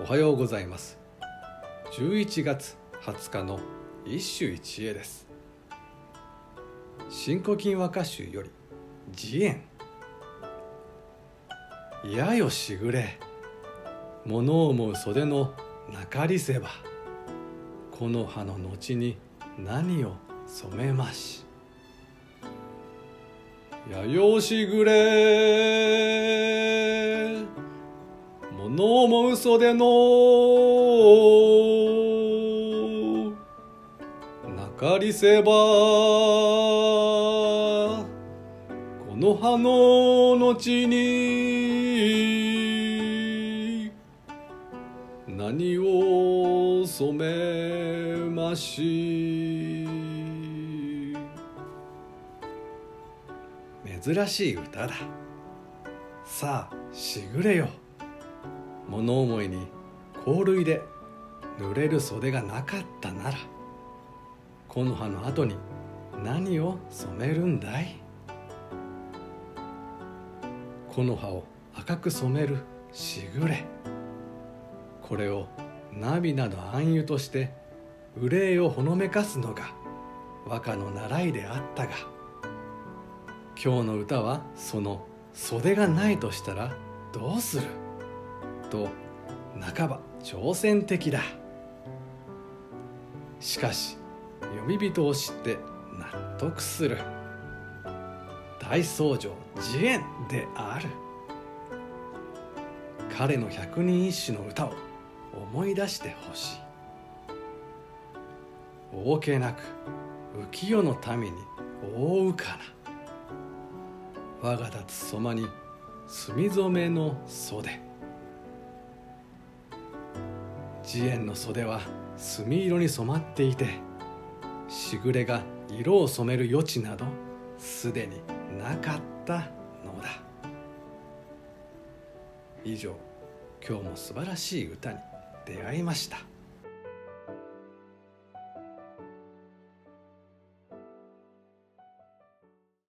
おはようございます。11月20日の一首一会です。新古今和歌集より慈円やよしぐれ。物思う袖の中りせば。この葉の後に何を染めまし。やよしぐれ。物思う袖の。中りせばこの葉の後に何を染めまし。珍しい歌だ。さあしぐれよ。物思いに香類で濡れる袖がなかったなら木の葉の後に何を染めるんだい？木の葉を赤く染めるしぐれこれを涙の暗喩として憂いをほのめかすのが和歌の習いであったが今日の歌はその袖がないとしたらどうする？と半ば挑戦的だ。しかし読み人を知って納得する。大僧正慈円である。彼の百人一首の歌を思い出してほしい。大けなく浮世の民に覆うかな。我が立つそまに墨染めの袖。慈円の袖は墨色に染まっていてしぐれが色を染める余地などすでになかったのだ。以上今日も素晴らしい歌に出会いました。